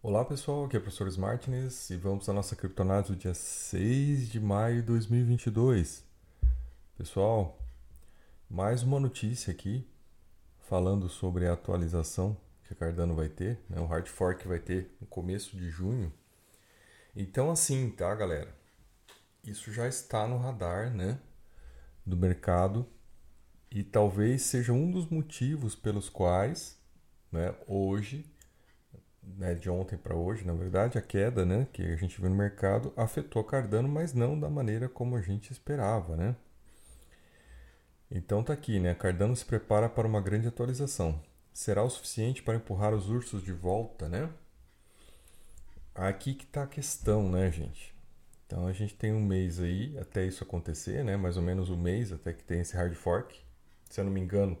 Olá pessoal, aqui é o professor Smartness e vamos à nossa criptonada do dia 6 de maio de 2022. Pessoal, mais uma notícia aqui falando sobre a atualização que a Cardano vai ter, né? o hard fork vai ter no começo de junho. Então assim, tá galera? Isso já está no radar, né, do mercado e talvez seja um dos motivos pelos quais, né, hoje né, de ontem para hoje, na verdade, a queda né, que a gente viu no mercado afetou Cardano, mas não da maneira como a gente esperava. Né? Então tá aqui, né? Cardano se prepara para uma grande atualização. Será o suficiente para empurrar os ursos de volta, né? Aqui que está a questão, né, gente? Então a gente tem um mês aí até isso acontecer, né? Mais ou menos um mês até que tem esse hard fork. Se eu não me engano,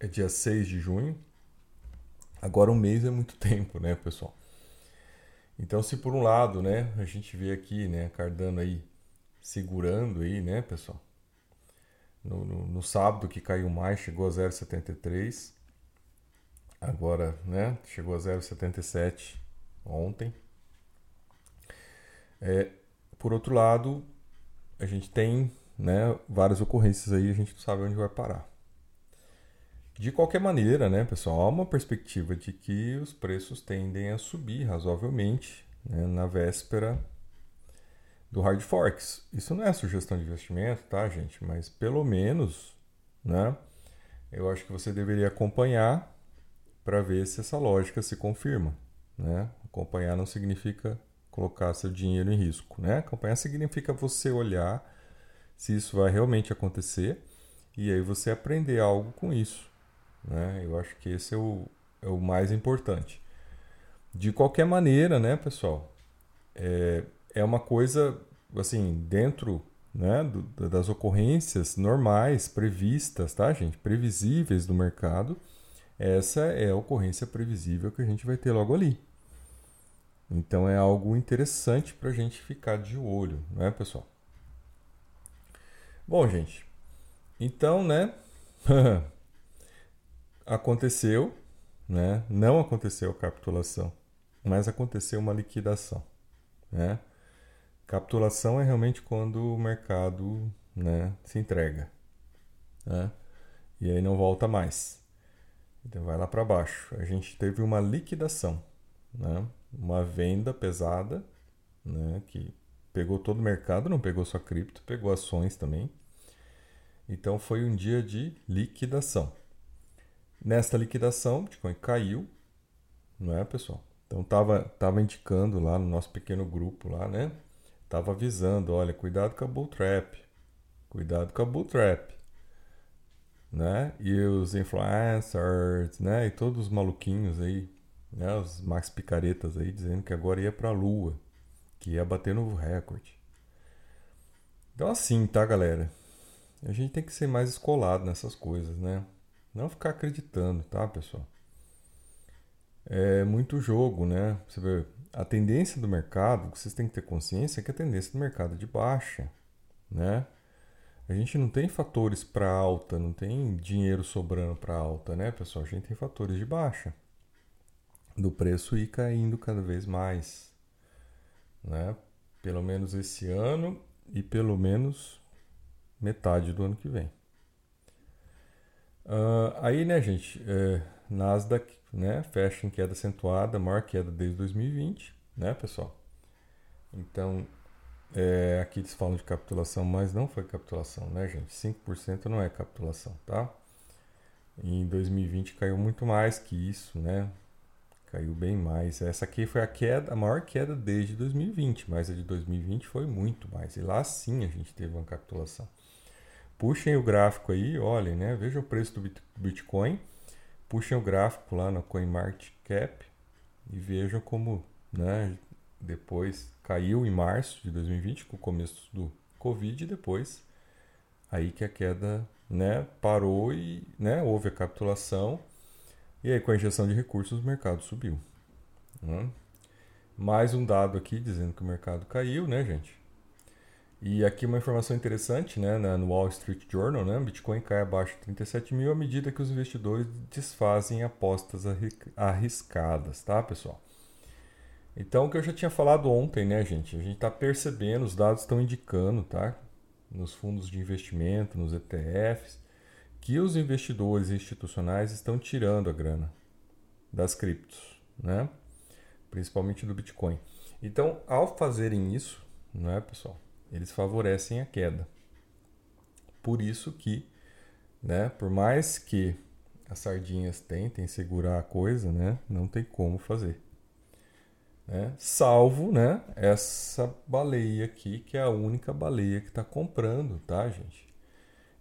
é dia 6 de junho. Agora um mês é muito tempo, né, pessoal? Então, se por um lado, né, a gente vê aqui, né, Cardano aí segurando aí, né, pessoal? No, no, no sábado que caiu mais, chegou a 0,73. Agora, né, chegou a 0,77 ontem. É, por outro lado, a gente tem, né, várias ocorrências aí, a gente não sabe onde vai parar. De qualquer maneira, né, pessoal, há uma perspectiva de que os preços tendem a subir razoavelmente né, na véspera do hard forks. Isso não é sugestão de investimento, tá, gente? Mas pelo menos, né, eu acho que você deveria acompanhar para ver se essa lógica se confirma, né? Acompanhar não significa colocar seu dinheiro em risco, né? Acompanhar significa você olhar se isso vai realmente acontecer e aí você aprender algo com isso. Né? Eu acho que esse é o, é o mais importante. De qualquer maneira, né, pessoal, é, é uma coisa, assim, dentro né, do, das ocorrências normais, previstas, tá, gente? Previsíveis do mercado, essa é a ocorrência previsível que a gente vai ter logo ali. Então é algo interessante para a gente ficar de olho, né, pessoal? Bom, gente, então, né? aconteceu, né? não aconteceu a capitulação, mas aconteceu uma liquidação. Né? Capitulação é realmente quando o mercado né, se entrega. Né? E aí não volta mais. Então vai lá para baixo. A gente teve uma liquidação, né? uma venda pesada, né? que pegou todo o mercado, não pegou só cripto, pegou ações também. Então foi um dia de liquidação. Nesta liquidação, o Bitcoin caiu, não é, pessoal? Então tava, tava indicando lá no nosso pequeno grupo lá, né? Tava avisando, olha, cuidado com a bull trap. Cuidado com a bull trap. Né? E os influencers, né? E todos os maluquinhos aí, né? Os max picaretas aí dizendo que agora ia para a lua, que ia bater novo recorde. Então assim, tá, galera? A gente tem que ser mais escolado nessas coisas, né? Não ficar acreditando, tá, pessoal? É muito jogo, né? Você vê, a tendência do mercado, vocês têm que ter consciência, é que a tendência do mercado é de baixa, né? A gente não tem fatores para alta, não tem dinheiro sobrando para alta, né, pessoal? A gente tem fatores de baixa. Do preço ir caindo cada vez mais, né? Pelo menos esse ano e pelo menos metade do ano que vem. Uh, aí, né, gente, é, Nasdaq né, fecha em queda acentuada, maior queda desde 2020, né, pessoal? Então, é, aqui eles falam de capitulação, mas não foi capitulação, né, gente? 5% não é capitulação, tá? Em 2020 caiu muito mais que isso, né? Caiu bem mais. Essa aqui foi a queda, a maior queda desde 2020, mas a de 2020 foi muito mais. E lá sim a gente teve uma capitulação. Puxem o gráfico aí, olhem, né? Veja o preço do Bitcoin. Puxem o gráfico lá no CoinMarketCap e vejam como, né? Depois caiu em março de 2020, com o começo do Covid, e depois aí que a queda, né? Parou e, né? Houve a capitulação e aí com a injeção de recursos o mercado subiu. Né? Mais um dado aqui dizendo que o mercado caiu, né, gente? E aqui uma informação interessante, né, no Wall Street Journal, né, Bitcoin cai abaixo de 37 mil à medida que os investidores desfazem apostas arriscadas, tá, pessoal? Então, o que eu já tinha falado ontem, né, gente? A gente está percebendo, os dados estão indicando, tá? Nos fundos de investimento, nos ETFs, que os investidores institucionais estão tirando a grana das criptos, né? Principalmente do Bitcoin. Então, ao fazerem isso, não é, pessoal? Eles favorecem a queda. Por isso que, né, por mais que as sardinhas tentem segurar a coisa, né, não tem como fazer. Né? Salvo, né, essa baleia aqui, que é a única baleia que está comprando, tá, gente?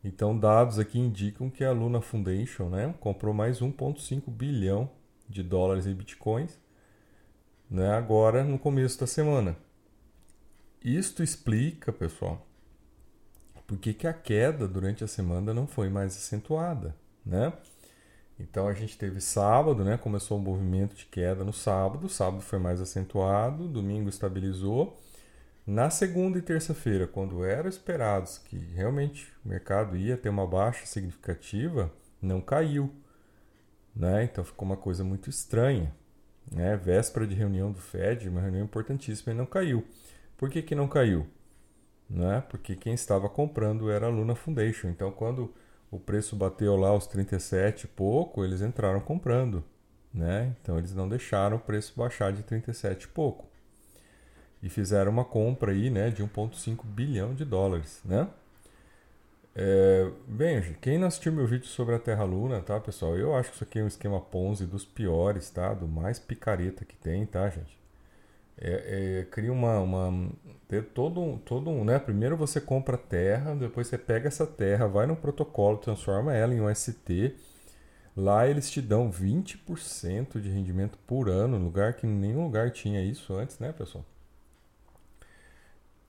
Então, dados aqui indicam que a Luna Foundation, né, comprou mais 1,5 bilhão de dólares em bitcoins, né, agora no começo da semana. Isto explica, pessoal, por que, a queda durante a semana não foi mais acentuada, né? Então a gente teve sábado, né? Começou um movimento de queda no sábado, sábado foi mais acentuado, domingo estabilizou. Na segunda e terça-feira, quando era esperado que realmente o mercado ia ter uma baixa significativa, não caiu. Né? Então ficou uma coisa muito estranha. Né? Véspera de reunião do Fed, uma reunião importantíssima, e não caiu. Por que, que não caiu? Né? Porque quem estava comprando era a Luna Foundation. Então, quando o preço bateu lá os 37 e pouco, eles entraram comprando. Né? Então, eles não deixaram o preço baixar de 37 e pouco. E fizeram uma compra aí, né, de 1,5 bilhão de dólares. Né? É, bem, quem não assistiu meu vídeo sobre a Terra Luna, tá, pessoal? Eu acho que isso aqui é um esquema Ponzi dos piores, tá? Do mais picareta que tem, tá, gente? É, é, cria uma, uma todo um, todo um, né? Primeiro você compra terra, depois você pega essa terra, vai no protocolo, transforma ela em um ST. Lá eles te dão 20% de rendimento por ano, lugar que nenhum lugar tinha isso antes, né, pessoal?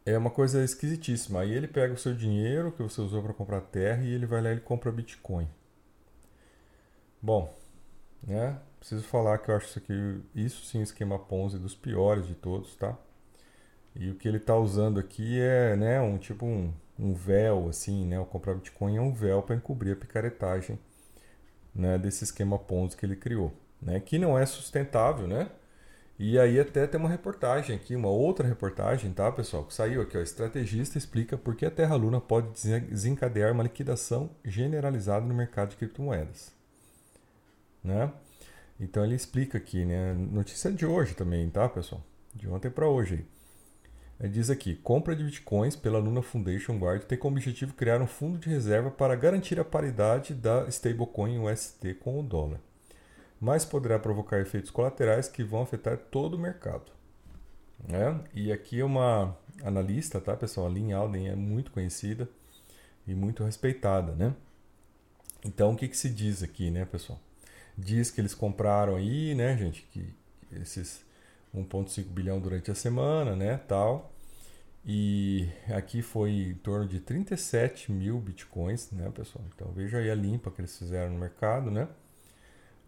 É uma coisa esquisitíssima. Aí ele pega o seu dinheiro que você usou para comprar terra e ele vai lá e compra Bitcoin. Bom, né? Preciso falar que eu acho isso aqui, isso sim, esquema Ponzi dos piores de todos, tá? E o que ele está usando aqui é, né, um tipo um, um véu, assim, né? O comprar Bitcoin é um véu para encobrir a picaretagem, né, desse esquema Ponzi que ele criou, né? Que não é sustentável, né? E aí até tem uma reportagem aqui, uma outra reportagem, tá, pessoal? Que saiu aqui, ó. Estrategista explica por que a Terra Luna pode desencadear uma liquidação generalizada no mercado de criptomoedas né? Então ele explica aqui, né? Notícia de hoje também, tá, pessoal? De ontem para hoje. Ele diz aqui: compra de bitcoins pela Luna Foundation Guard tem como objetivo criar um fundo de reserva para garantir a paridade da stablecoin UST com o dólar, mas poderá provocar efeitos colaterais que vão afetar todo o mercado. Né? E aqui é uma analista, tá, pessoal? A Lynn Alden é muito conhecida e muito respeitada, né? Então o que, que se diz aqui, né, pessoal? Diz que eles compraram aí, né, gente, que esses 1.5 bilhão durante a semana, né, tal. E aqui foi em torno de 37 mil bitcoins, né, pessoal? Então veja aí a limpa que eles fizeram no mercado, né?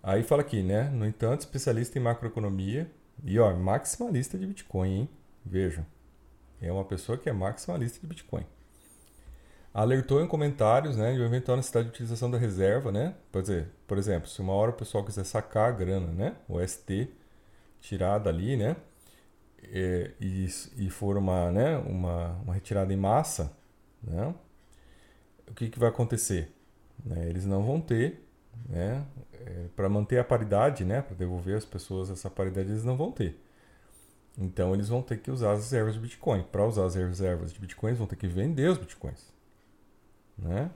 Aí fala aqui, né? No entanto, especialista em macroeconomia e ó, maximalista de Bitcoin, hein? Vejam. É uma pessoa que é maximalista de Bitcoin alertou em comentários né, de uma eventual necessidade de utilização da reserva, né? Por, dizer, por exemplo, se uma hora o pessoal quiser sacar a grana, né? O ST tirada ali, né? E, e, e for uma, né, uma, uma retirada em massa, né? O que, que vai acontecer? Né, eles não vão ter, né? É, para manter a paridade, né? Para devolver às pessoas essa paridade, eles não vão ter. Então eles vão ter que usar as reservas de Bitcoin. Para usar as reservas de Bitcoins, vão ter que vender os Bitcoins né?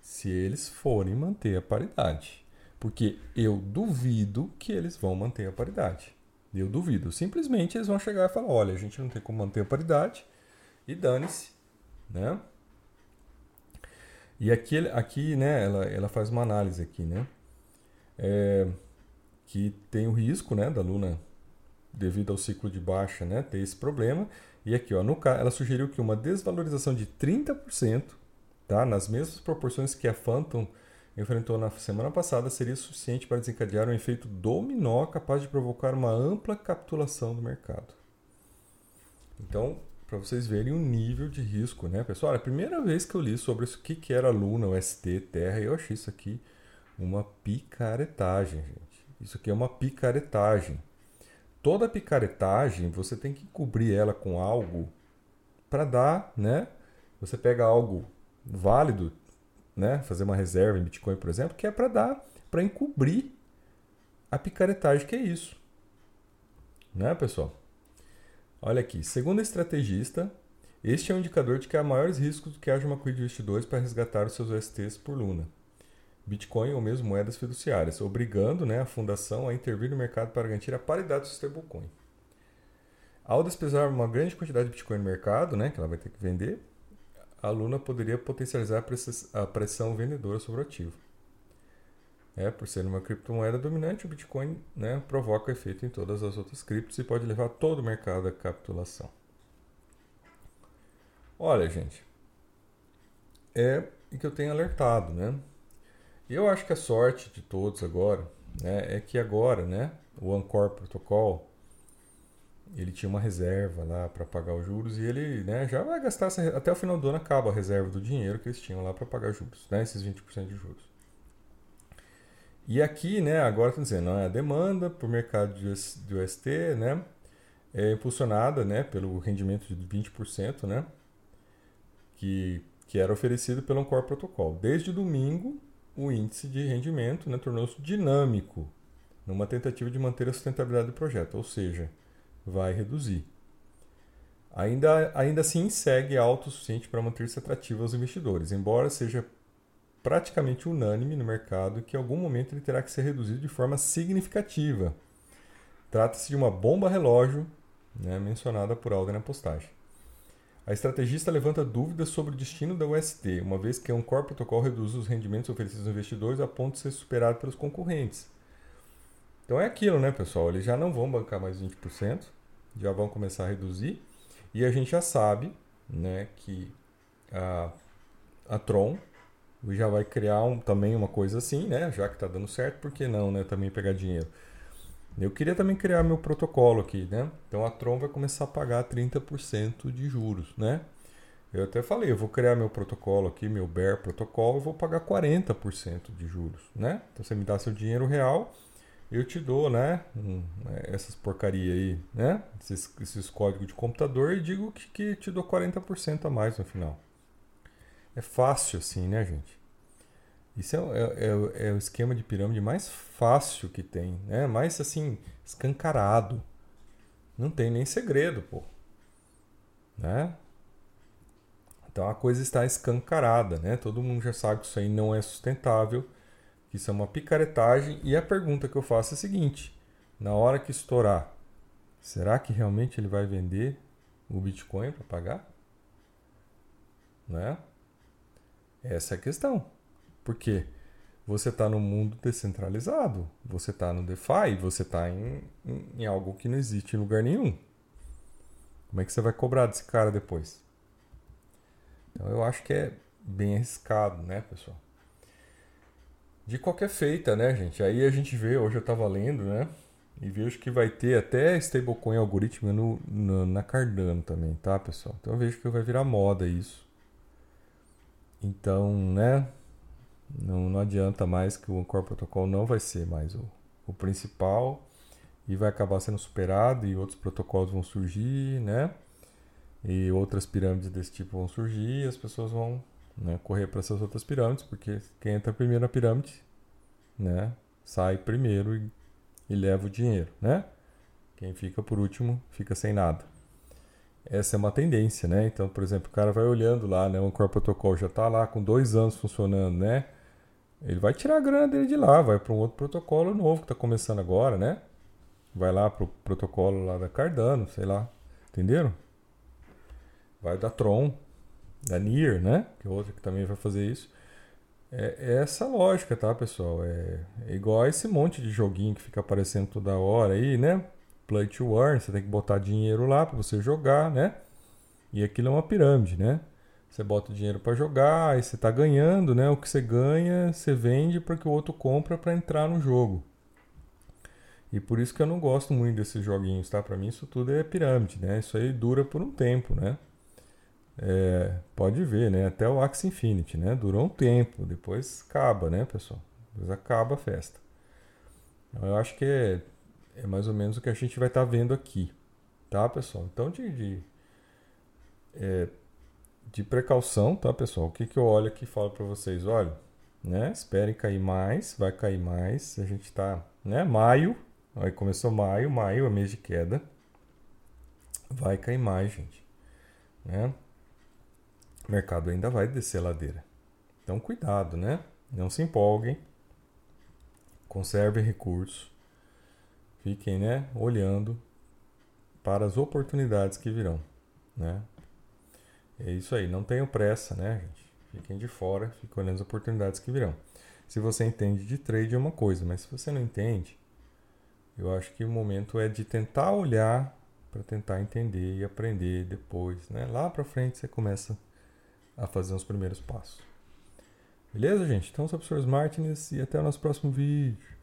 Se eles forem manter a paridade. Porque eu duvido que eles vão manter a paridade. Eu duvido. Simplesmente eles vão chegar e falar: olha, a gente não tem como manter a paridade e dane-se, né? E aqui, aqui né, ela, ela faz uma análise aqui, né? É, que tem o risco, né, da Luna, devido ao ciclo de baixa, né, ter esse problema. E aqui, ó, no, ela sugeriu que uma desvalorização de 30% tá? nas mesmas proporções que a Phantom enfrentou na semana passada, seria suficiente para desencadear um efeito dominó capaz de provocar uma ampla capitulação do mercado. Então, para vocês verem o nível de risco, né, pessoal? É a primeira vez que eu li sobre isso, o que, que era Luna, o ST, Terra, eu achei isso aqui uma picaretagem, gente. Isso aqui é uma picaretagem. toda picaretagem você tem que cobrir ela com algo para dar, né? Você pega algo válido, né? Fazer uma reserva em Bitcoin, por exemplo, que é para dar, para encobrir a picaretagem que é isso. Né, pessoal? Olha aqui, segundo a estrategista, este é um indicador de que há maiores riscos do que haja uma corrida de investidores para resgatar os seus USTs por Luna. Bitcoin ou mesmo moedas fiduciárias, obrigando né, a fundação a intervir no mercado para garantir a paridade do stablecoin. Ao despesar uma grande quantidade de Bitcoin no mercado, né, que ela vai ter que vender, a Luna poderia potencializar a pressão vendedora sobre o ativo. É, por ser uma criptomoeda dominante, o Bitcoin né, provoca efeito em todas as outras criptos e pode levar todo o mercado à capitulação. Olha, gente, é o que eu tenho alertado, né? E eu acho que a sorte de todos agora né, é que agora, né, o Ancore Protocol ele tinha uma reserva lá para pagar os juros e ele né, já vai gastar essa, até o final do ano acaba a reserva do dinheiro que eles tinham lá para pagar juros, né, esses 20% de juros. E aqui, né, agora estão dizendo, a demanda por mercado de, UST, né, é impulsionada, né, pelo rendimento de 20%, né, que, que era oferecido pelo Core Protocol. Desde domingo, o índice de rendimento né, tornou-se dinâmico, numa tentativa de manter a sustentabilidade do projeto, ou seja, vai reduzir. Ainda, ainda assim, segue alto o suficiente para manter-se atrativo aos investidores, embora seja praticamente unânime no mercado que em algum momento ele terá que ser reduzido de forma significativa. Trata-se de uma bomba relógio né, mencionada por Alden na postagem. A estrategista levanta dúvidas sobre o destino da UST, uma vez que um core protocolo reduz os rendimentos oferecidos aos investidores a ponto de ser superado pelos concorrentes. Então é aquilo, né, pessoal? Eles já não vão bancar mais 20%, já vão começar a reduzir. E a gente já sabe né, que a, a Tron já vai criar um, também uma coisa assim, né? Já que está dando certo, por que não, né? Também pegar dinheiro. Eu queria também criar meu protocolo aqui, né? Então a Tron vai começar a pagar 30% de juros, né? Eu até falei, eu vou criar meu protocolo aqui, meu Bear protocolo, e vou pagar 40% de juros, né? Então você me dá seu dinheiro real, eu te dou, né? Um, essas porcaria aí, né? Esses, esses códigos de computador e digo que, que te dou 40% a mais no final. É fácil assim, né, gente? Isso é, é, é, é, o esquema de pirâmide mais fácil que tem, né? Mais assim, escancarado. Não tem nem segredo, pô. Né? Então a coisa está escancarada, né? Todo mundo já sabe que isso aí não é sustentável, que isso é uma picaretagem. E a pergunta que eu faço é a seguinte: na hora que estourar, será que realmente ele vai vender o Bitcoin para pagar? Né? Essa é a questão. Porque você está no mundo descentralizado, você está no DeFi, você está em, em, em, algo que não existe em lugar nenhum. Como é que você vai cobrar desse cara depois? Então eu acho que é bem arriscado, né, pessoal? De qualquer feita, né, gente? Aí a gente vê, hoje eu estava lendo, né? E vejo que vai ter até stablecoin algoritmo no, no, na Cardano também, tá, pessoal? Então eu vejo que vai virar moda isso. Então, né? Não, não adianta mais que o Core Protocol não vai ser mais o, o principal e vai acabar sendo superado e outros protocolos vão surgir, né? E outras pirâmides desse tipo vão surgir e as pessoas vão né, correr para essas outras pirâmides, porque quem entra primeiro na pirâmide, né, sai primeiro e, e leva o dinheiro, né? Quem fica por último fica sem nada. Essa é uma tendência, né? Então, por exemplo, o cara vai olhando lá, né? O Core Protocol já está lá com dois anos funcionando, né? Ele vai tirar a grana dele de lá, vai para um outro protocolo novo que está começando agora, né? Vai lá para o protocolo lá da Cardano, sei lá. Entenderam? Vai da Tron, da Nier, né? Que é outra que também vai fazer isso. É, é essa lógica, tá, pessoal? É, é, igual a esse monte de joguinho que fica aparecendo toda hora aí, né? Play to earn, você tem que botar dinheiro lá para você jogar, né? E aquilo é uma pirâmide, né? Você bota o dinheiro para jogar, aí você está ganhando, né? O que você ganha, você vende para que o outro compra para entrar no jogo. E por isso que eu não gosto muito desses joguinhos, tá? Para mim isso tudo é pirâmide, né? Isso aí dura por um tempo, né? É, pode ver, né? Até o Axie Infinity, né? Durou um tempo, depois acaba, né, pessoal? Depois acaba a festa. Então, eu acho que é, é mais ou menos o que a gente vai estar tá vendo aqui, tá, pessoal? Então, de, de, é, de precaução, tá, pessoal? O que, que eu olho aqui e falo para vocês? Olha, né? Esperem cair mais, vai cair mais. A gente está, né? Maio, aí começou maio, maio é mês de queda. Vai cair mais, gente, né? O mercado ainda vai descer ladeira. Então, cuidado, né? Não se empolguem. Conservem recursos. Fiquem, né, olhando para as oportunidades que virão, né? É isso aí, não tenham pressa, né, gente? Fiquem de fora, fiquem olhando as oportunidades que virão. Se você entende de trade é uma coisa, mas se você não entende, eu acho que o momento é de tentar olhar para tentar entender e aprender depois, né? Lá para frente você começa a fazer os primeiros passos. Beleza, gente? Então, sou o professor Martins e até o nosso próximo vídeo.